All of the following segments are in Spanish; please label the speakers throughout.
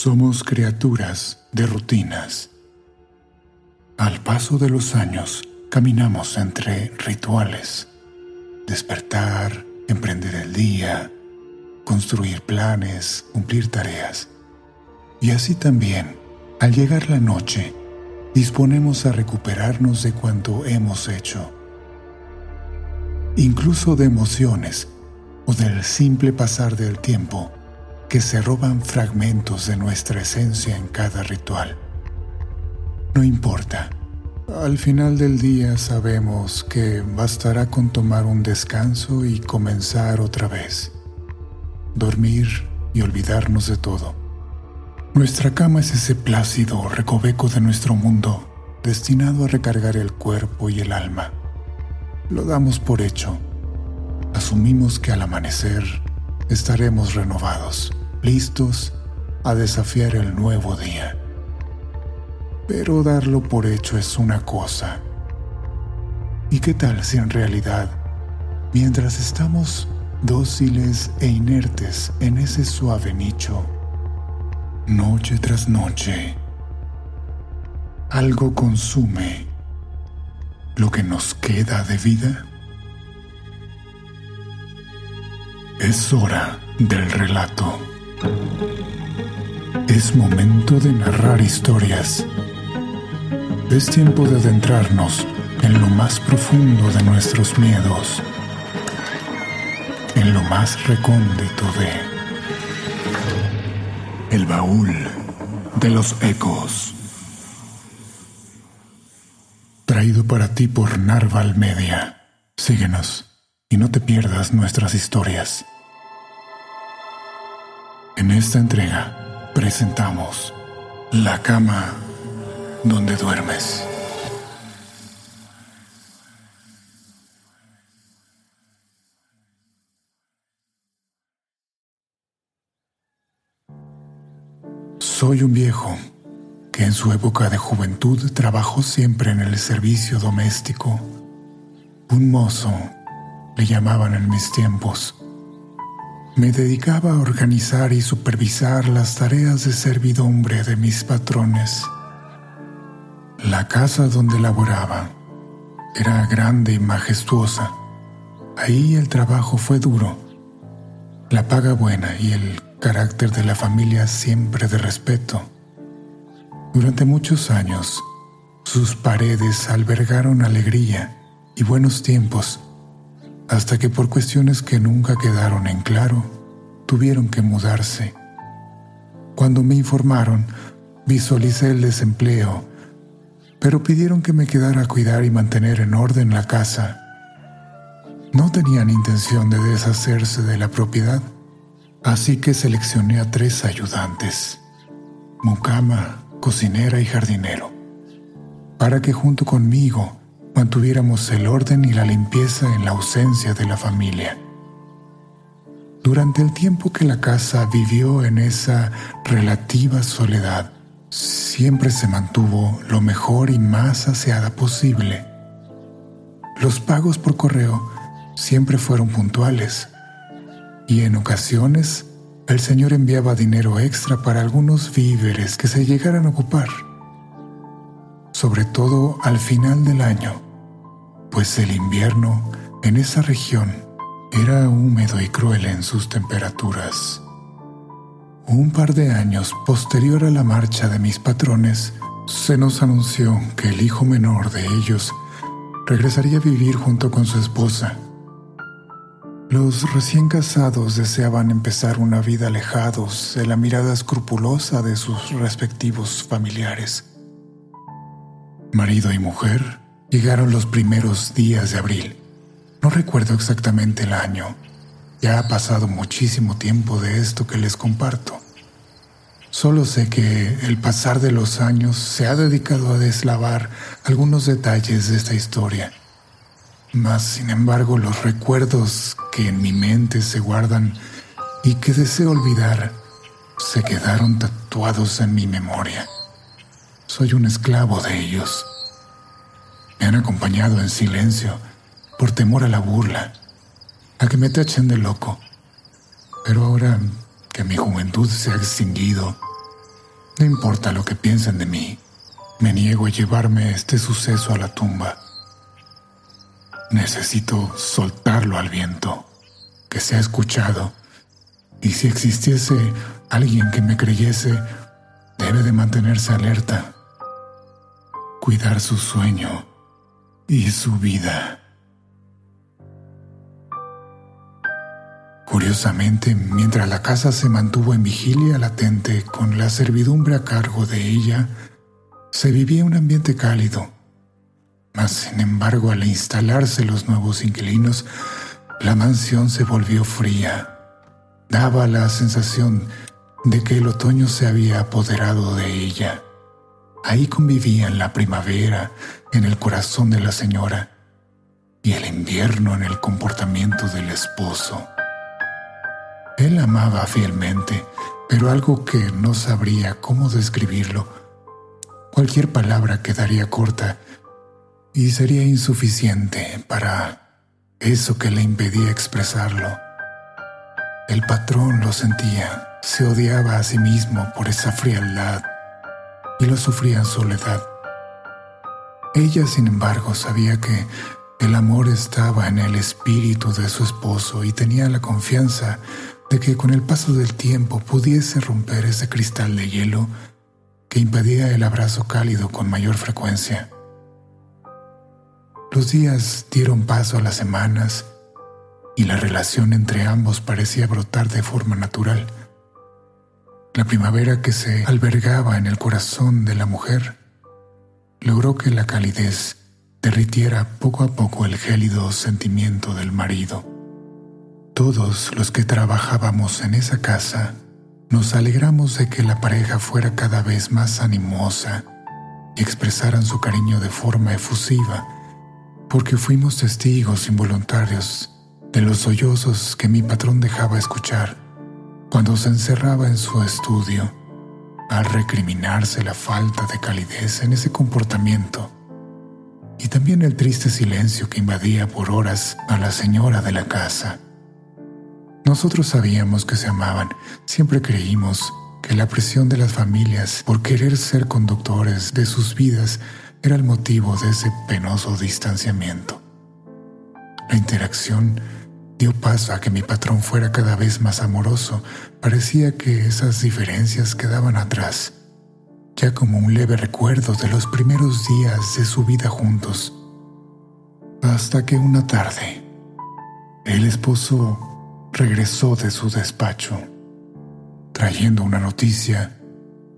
Speaker 1: Somos criaturas de rutinas. Al paso de los años, caminamos entre rituales. Despertar, emprender el día, construir planes, cumplir tareas. Y así también, al llegar la noche, disponemos a recuperarnos de cuanto hemos hecho. Incluso de emociones o del simple pasar del tiempo que se roban fragmentos de nuestra esencia en cada ritual. No importa. Al final del día sabemos que bastará con tomar un descanso y comenzar otra vez. Dormir y olvidarnos de todo. Nuestra cama es ese plácido recoveco de nuestro mundo, destinado a recargar el cuerpo y el alma. Lo damos por hecho. Asumimos que al amanecer estaremos renovados listos a desafiar el nuevo día. Pero darlo por hecho es una cosa. ¿Y qué tal si en realidad, mientras estamos dóciles e inertes en ese suave nicho, noche tras noche, algo consume lo que nos queda de vida? Es hora del relato. Es momento de narrar historias. Es tiempo de adentrarnos en lo más profundo de nuestros miedos, en lo más recóndito de el baúl de los ecos. Traído para ti por Narval Media. Síguenos y no te pierdas nuestras historias. En esta entrega presentamos La cama donde duermes. Soy un viejo que en su época de juventud trabajó siempre en el servicio doméstico. Un mozo, le llamaban en mis tiempos me dedicaba a organizar y supervisar las tareas de servidumbre de mis patrones. La casa donde laboraba era grande y majestuosa. Ahí el trabajo fue duro, la paga buena y el carácter de la familia siempre de respeto. Durante muchos años, sus paredes albergaron alegría y buenos tiempos hasta que por cuestiones que nunca quedaron en claro, tuvieron que mudarse. Cuando me informaron, visualicé el desempleo, pero pidieron que me quedara a cuidar y mantener en orden la casa. No tenían intención de deshacerse de la propiedad, así que seleccioné a tres ayudantes, mucama, cocinera y jardinero, para que junto conmigo mantuviéramos el orden y la limpieza en la ausencia de la familia. Durante el tiempo que la casa vivió en esa relativa soledad, siempre se mantuvo lo mejor y más aseada posible. Los pagos por correo siempre fueron puntuales y en ocasiones el señor enviaba dinero extra para algunos víveres que se llegaran a ocupar, sobre todo al final del año pues el invierno en esa región era húmedo y cruel en sus temperaturas. Un par de años posterior a la marcha de mis patrones, se nos anunció que el hijo menor de ellos regresaría a vivir junto con su esposa. Los recién casados deseaban empezar una vida alejados de la mirada escrupulosa de sus respectivos familiares. Marido y mujer Llegaron los primeros días de abril. No recuerdo exactamente el año. Ya ha pasado muchísimo tiempo de esto que les comparto. Solo sé que el pasar de los años se ha dedicado a deslavar algunos detalles de esta historia. Mas, sin embargo, los recuerdos que en mi mente se guardan y que deseo olvidar se quedaron tatuados en mi memoria. Soy un esclavo de ellos. Me han acompañado en silencio por temor a la burla, a que me tachen de loco. Pero ahora que mi juventud se ha extinguido No importa lo que piensen de mí, me niego a llevarme este suceso a la tumba. Necesito soltarlo al viento, que sea escuchado, y si existiese alguien que me creyese, debe de mantenerse alerta, cuidar su sueño y su vida. Curiosamente, mientras la casa se mantuvo en vigilia latente con la servidumbre a cargo de ella, se vivía un ambiente cálido. Mas, sin embargo, al instalarse los nuevos inquilinos, la mansión se volvió fría. Daba la sensación de que el otoño se había apoderado de ella. Ahí convivían la primavera en el corazón de la señora y el invierno en el comportamiento del esposo. Él amaba fielmente, pero algo que no sabría cómo describirlo. Cualquier palabra quedaría corta y sería insuficiente para eso que le impedía expresarlo. El patrón lo sentía, se odiaba a sí mismo por esa frialdad y lo sufría en soledad. Ella, sin embargo, sabía que el amor estaba en el espíritu de su esposo y tenía la confianza de que con el paso del tiempo pudiese romper ese cristal de hielo que impedía el abrazo cálido con mayor frecuencia. Los días dieron paso a las semanas y la relación entre ambos parecía brotar de forma natural. La primavera que se albergaba en el corazón de la mujer logró que la calidez derritiera poco a poco el gélido sentimiento del marido. Todos los que trabajábamos en esa casa nos alegramos de que la pareja fuera cada vez más animosa y expresaran su cariño de forma efusiva, porque fuimos testigos involuntarios de los sollozos que mi patrón dejaba escuchar cuando se encerraba en su estudio, al recriminarse la falta de calidez en ese comportamiento y también el triste silencio que invadía por horas a la señora de la casa. Nosotros sabíamos que se amaban, siempre creímos que la presión de las familias por querer ser conductores de sus vidas era el motivo de ese penoso distanciamiento. La interacción dio paso a que mi patrón fuera cada vez más amoroso. Parecía que esas diferencias quedaban atrás, ya como un leve recuerdo de los primeros días de su vida juntos. Hasta que una tarde, el esposo regresó de su despacho, trayendo una noticia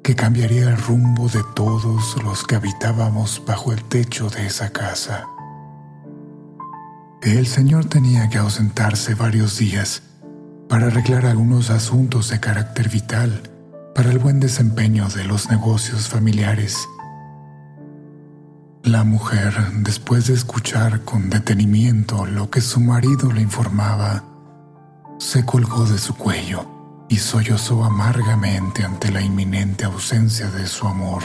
Speaker 1: que cambiaría el rumbo de todos los que habitábamos bajo el techo de esa casa. El señor tenía que ausentarse varios días para arreglar algunos asuntos de carácter vital para el buen desempeño de los negocios familiares. La mujer, después de escuchar con detenimiento lo que su marido le informaba, se colgó de su cuello y sollozó amargamente ante la inminente ausencia de su amor.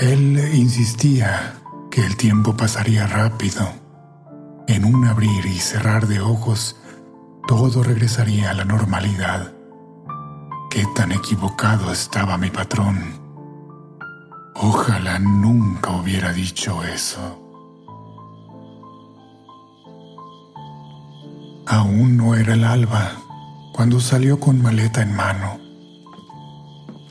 Speaker 1: Él insistía que el tiempo pasaría rápido. En un abrir y cerrar de ojos, todo regresaría a la normalidad. Qué tan equivocado estaba mi patrón. Ojalá nunca hubiera dicho eso. Aún no era el alba cuando salió con maleta en mano.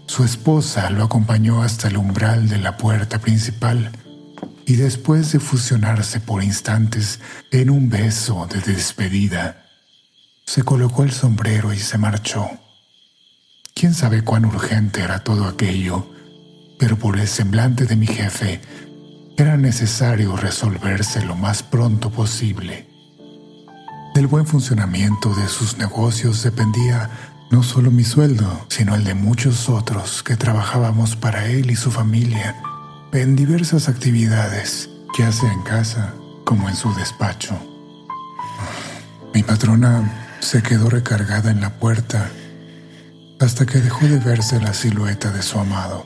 Speaker 1: Su esposa lo acompañó hasta el umbral de la puerta principal y después de fusionarse por instantes en un beso de despedida, se colocó el sombrero y se marchó. Quién sabe cuán urgente era todo aquello, pero por el semblante de mi jefe era necesario resolverse lo más pronto posible. Del buen funcionamiento de sus negocios dependía no solo mi sueldo, sino el de muchos otros que trabajábamos para él y su familia en diversas actividades, ya sea en casa como en su despacho. Mi patrona se quedó recargada en la puerta hasta que dejó de verse la silueta de su amado.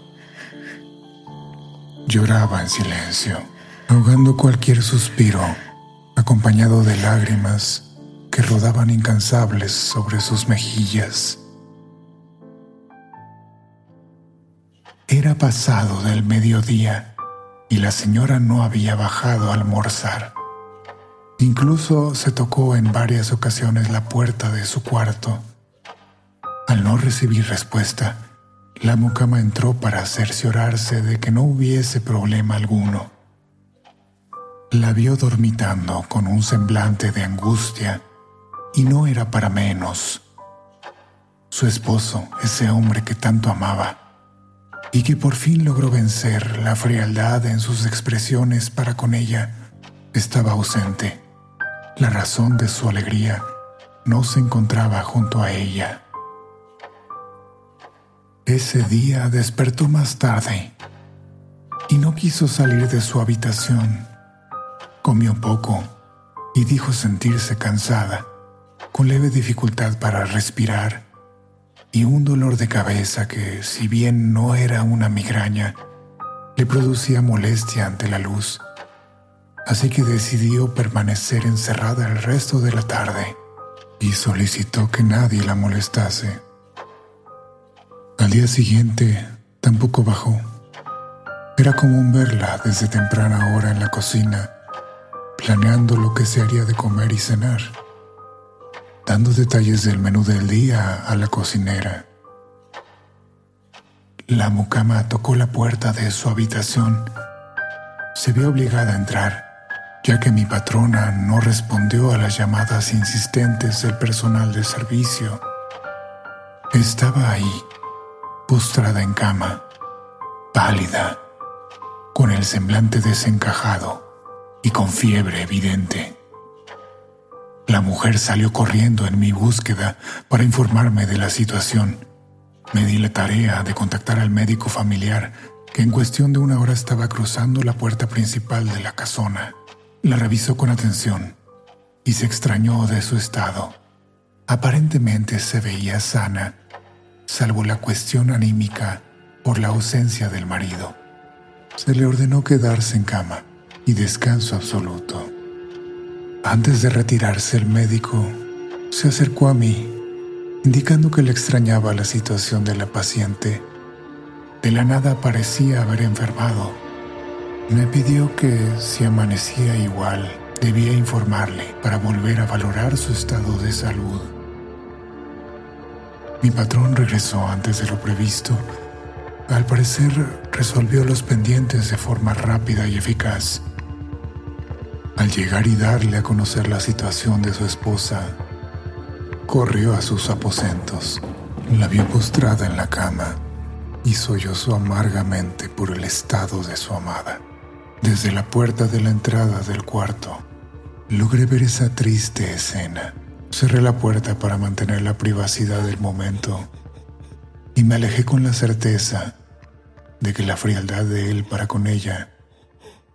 Speaker 1: Lloraba en silencio, ahogando cualquier suspiro, acompañado de lágrimas que rodaban incansables sobre sus mejillas. Era pasado del mediodía y la señora no había bajado a almorzar. Incluso se tocó en varias ocasiones la puerta de su cuarto. Al no recibir respuesta, la mucama entró para cerciorarse de que no hubiese problema alguno. La vio dormitando con un semblante de angustia y no era para menos. Su esposo, ese hombre que tanto amaba, y que por fin logró vencer la frialdad en sus expresiones para con ella, estaba ausente. La razón de su alegría no se encontraba junto a ella. Ese día despertó más tarde y no quiso salir de su habitación. Comió poco y dijo sentirse cansada, con leve dificultad para respirar y un dolor de cabeza que, si bien no era una migraña, le producía molestia ante la luz así que decidió permanecer encerrada el resto de la tarde y solicitó que nadie la molestase. Al día siguiente tampoco bajó. Era común verla desde temprana hora en la cocina, planeando lo que se haría de comer y cenar, dando detalles del menú del día a la cocinera. La mucama tocó la puerta de su habitación. Se vio obligada a entrar ya que mi patrona no respondió a las llamadas insistentes del personal de servicio. Estaba ahí, postrada en cama, pálida, con el semblante desencajado y con fiebre evidente. La mujer salió corriendo en mi búsqueda para informarme de la situación. Me di la tarea de contactar al médico familiar que en cuestión de una hora estaba cruzando la puerta principal de la casona. La revisó con atención y se extrañó de su estado. Aparentemente se veía sana, salvo la cuestión anímica por la ausencia del marido. Se le ordenó quedarse en cama y descanso absoluto. Antes de retirarse el médico se acercó a mí, indicando que le extrañaba la situación de la paciente. De la nada parecía haber enfermado me pidió que si amanecía igual, debía informarle para volver a valorar su estado de salud. Mi patrón regresó antes de lo previsto. Al parecer resolvió los pendientes de forma rápida y eficaz. Al llegar y darle a conocer la situación de su esposa, corrió a sus aposentos. La vio postrada en la cama y sollozó amargamente por el estado de su amada. Desde la puerta de la entrada del cuarto, logré ver esa triste escena. Cerré la puerta para mantener la privacidad del momento y me alejé con la certeza de que la frialdad de él para con ella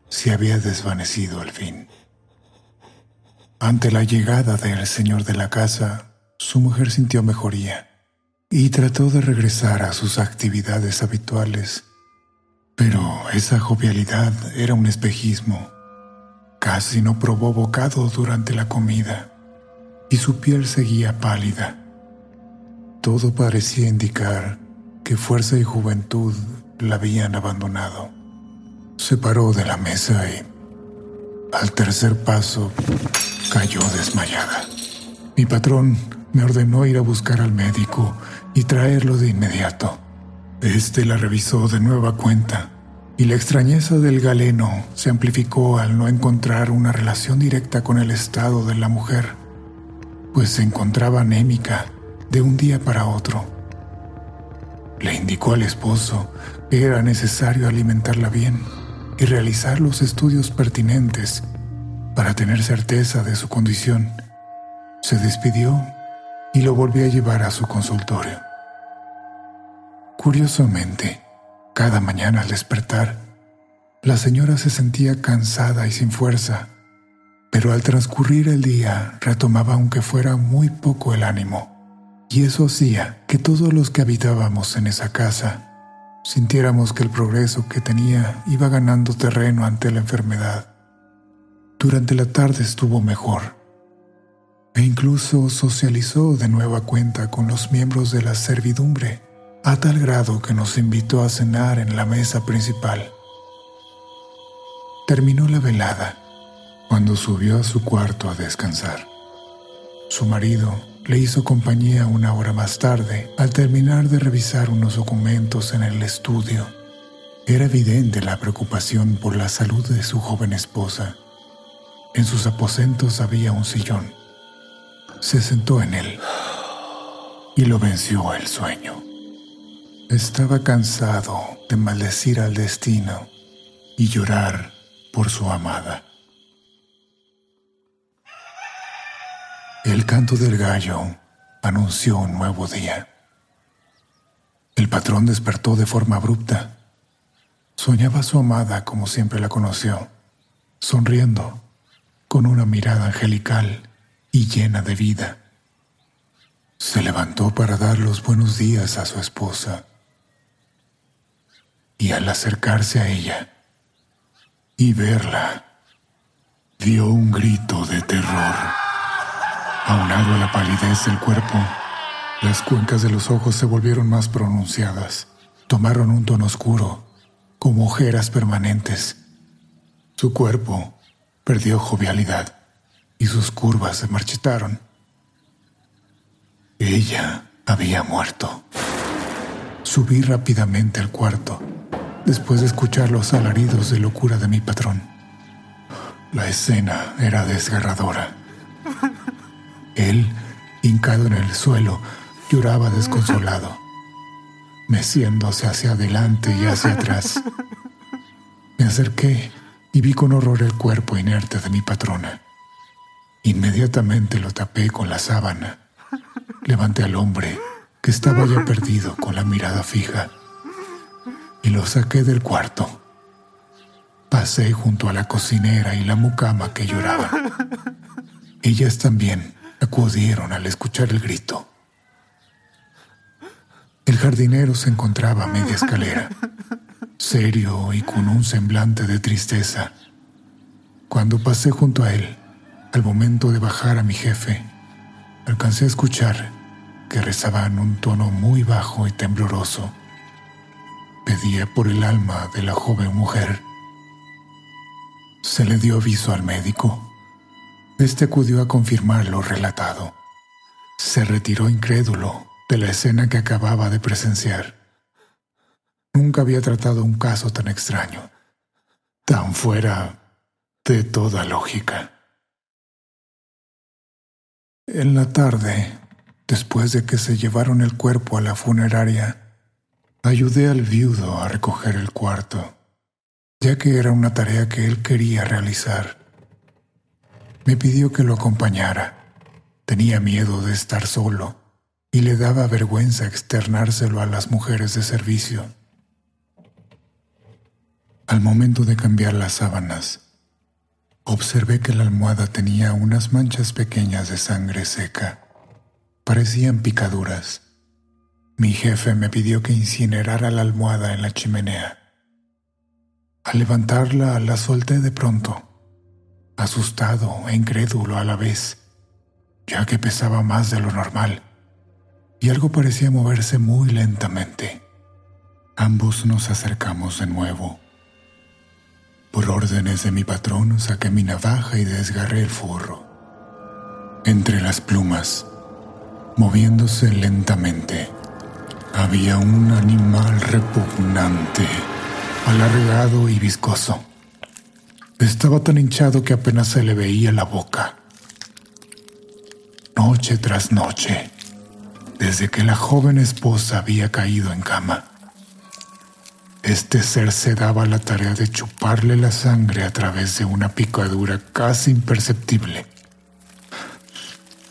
Speaker 1: se había desvanecido al fin. Ante la llegada del señor de la casa, su mujer sintió mejoría y trató de regresar a sus actividades habituales pero esa jovialidad era un espejismo. Casi no probó bocado durante la comida y su piel seguía pálida. Todo parecía indicar que fuerza y juventud la habían abandonado. Se paró de la mesa y, al tercer paso, cayó desmayada. Mi patrón me ordenó ir a buscar al médico y traerlo de inmediato. Este la revisó de nueva cuenta y la extrañeza del galeno se amplificó al no encontrar una relación directa con el estado de la mujer, pues se encontraba anémica de un día para otro. Le indicó al esposo que era necesario alimentarla bien y realizar los estudios pertinentes para tener certeza de su condición. Se despidió y lo volvió a llevar a su consultorio. Curiosamente, cada mañana al despertar, la señora se sentía cansada y sin fuerza, pero al transcurrir el día retomaba aunque fuera muy poco el ánimo, y eso hacía que todos los que habitábamos en esa casa sintiéramos que el progreso que tenía iba ganando terreno ante la enfermedad. Durante la tarde estuvo mejor, e incluso socializó de nueva cuenta con los miembros de la servidumbre a tal grado que nos invitó a cenar en la mesa principal. Terminó la velada cuando subió a su cuarto a descansar. Su marido le hizo compañía una hora más tarde al terminar de revisar unos documentos en el estudio. Era evidente la preocupación por la salud de su joven esposa. En sus aposentos había un sillón. Se sentó en él y lo venció el sueño. Estaba cansado de maldecir al destino y llorar por su amada. El canto del gallo anunció un nuevo día. El patrón despertó de forma abrupta. Soñaba a su amada como siempre la conoció, sonriendo, con una mirada angelical y llena de vida. Se levantó para dar los buenos días a su esposa. Y al acercarse a ella y verla, dio un grito de terror. Aunado a la palidez del cuerpo, las cuencas de los ojos se volvieron más pronunciadas. Tomaron un tono oscuro, como ojeras permanentes. Su cuerpo perdió jovialidad y sus curvas se marchitaron. Ella había muerto. Subí rápidamente al cuarto, después de escuchar los alaridos de locura de mi patrón. La escena era desgarradora. Él, hincado en el suelo, lloraba desconsolado, meciéndose hacia adelante y hacia atrás. Me acerqué y vi con horror el cuerpo inerte de mi patrona. Inmediatamente lo tapé con la sábana. Levanté al hombre, que estaba ya perdido con la mirada fija, y lo saqué del cuarto. Pasé junto a la cocinera y la mucama que lloraba. Ellas también acudieron al escuchar el grito. El jardinero se encontraba a media escalera, serio y con un semblante de tristeza. Cuando pasé junto a él, al momento de bajar a mi jefe, alcancé a escuchar que rezaba en un tono muy bajo y tembloroso. Pedía por el alma de la joven mujer. Se le dio aviso al médico. Este acudió a confirmar lo relatado. Se retiró incrédulo de la escena que acababa de presenciar. Nunca había tratado un caso tan extraño, tan fuera de toda lógica. En la tarde, después de que se llevaron el cuerpo a la funeraria, ayudé al viudo a recoger el cuarto, ya que era una tarea que él quería realizar. Me pidió que lo acompañara. Tenía miedo de estar solo y le daba vergüenza externárselo a las mujeres de servicio. Al momento de cambiar las sábanas, observé que la almohada tenía unas manchas pequeñas de sangre seca. Parecían picaduras. Mi jefe me pidió que incinerara la almohada en la chimenea. Al levantarla la solté de pronto asustado e incrédulo a la vez, ya que pesaba más de lo normal y algo parecía moverse muy lentamente. Ambos nos acercamos de nuevo. Por órdenes de mi patrón saqué mi navaja y desgarré el forro. Entre las plumas, moviéndose lentamente, había un animal repugnante, alargado y viscoso. Estaba tan hinchado que apenas se le veía la boca. Noche tras noche, desde que la joven esposa había caído en cama, este ser se daba la tarea de chuparle la sangre a través de una picadura casi imperceptible.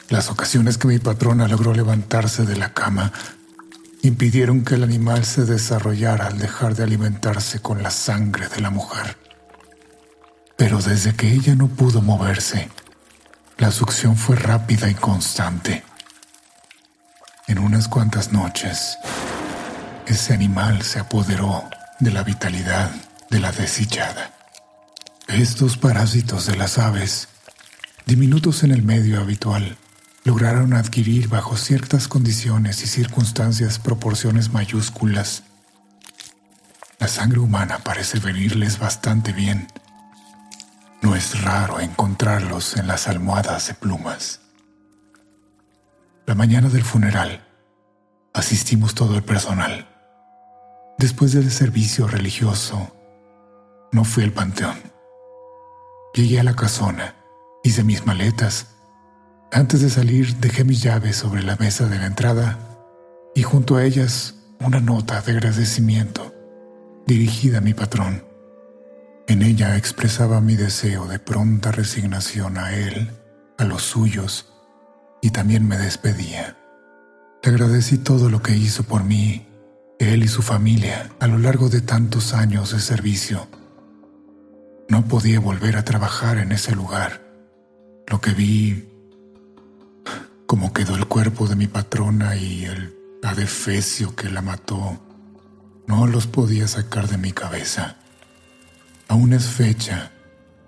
Speaker 1: Las ocasiones que mi patrona logró levantarse de la cama impidieron que el animal se desarrollara al dejar de alimentarse con la sangre de la mujer. Pero desde que ella no pudo moverse, la succión fue rápida y constante. En unas cuantas noches, ese animal se apoderó de la vitalidad de la desdichada. Estos parásitos de las aves, diminutos en el medio habitual, lograron adquirir bajo ciertas condiciones y circunstancias proporciones mayúsculas. La sangre humana parece venirles bastante bien. No es raro encontrarlos en las almohadas de plumas. La mañana del funeral, asistimos todo el personal. Después del servicio religioso, no fui al panteón. Llegué a la casona, hice mis maletas. Antes de salir dejé mis llaves sobre la mesa de la entrada y junto a ellas una nota de agradecimiento dirigida a mi patrón. En ella expresaba mi deseo de pronta resignación a él, a los suyos, y también me despedía. Le agradecí todo lo que hizo por mí, él y su familia, a lo largo de tantos años de servicio. No podía volver a trabajar en ese lugar. Lo que vi, como quedó el cuerpo de mi patrona y el adefesio que la mató, no los podía sacar de mi cabeza. Aún es fecha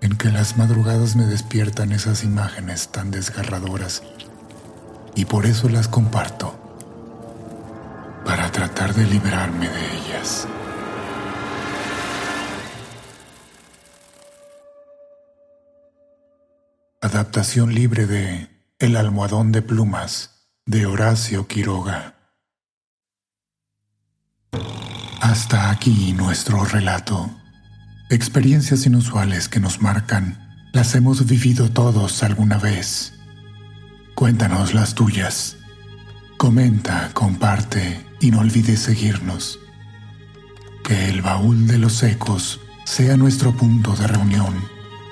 Speaker 1: en que las madrugadas me despiertan esas imágenes tan desgarradoras y por eso las comparto, para tratar de librarme de ellas. Adaptación libre de El almohadón de plumas de Horacio Quiroga. Hasta aquí nuestro relato. Experiencias inusuales que nos marcan, las hemos vivido todos alguna vez. Cuéntanos las tuyas. Comenta, comparte y no olvides seguirnos. Que el baúl de los ecos sea nuestro punto de reunión,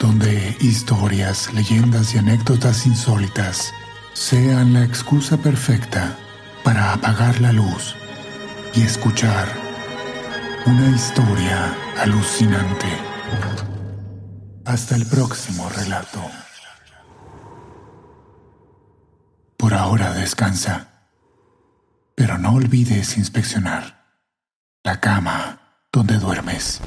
Speaker 1: donde historias, leyendas y anécdotas insólitas sean la excusa perfecta para apagar la luz y escuchar una historia alucinante. Hasta el próximo relato. Por ahora descansa, pero no olvides inspeccionar la cama donde duermes.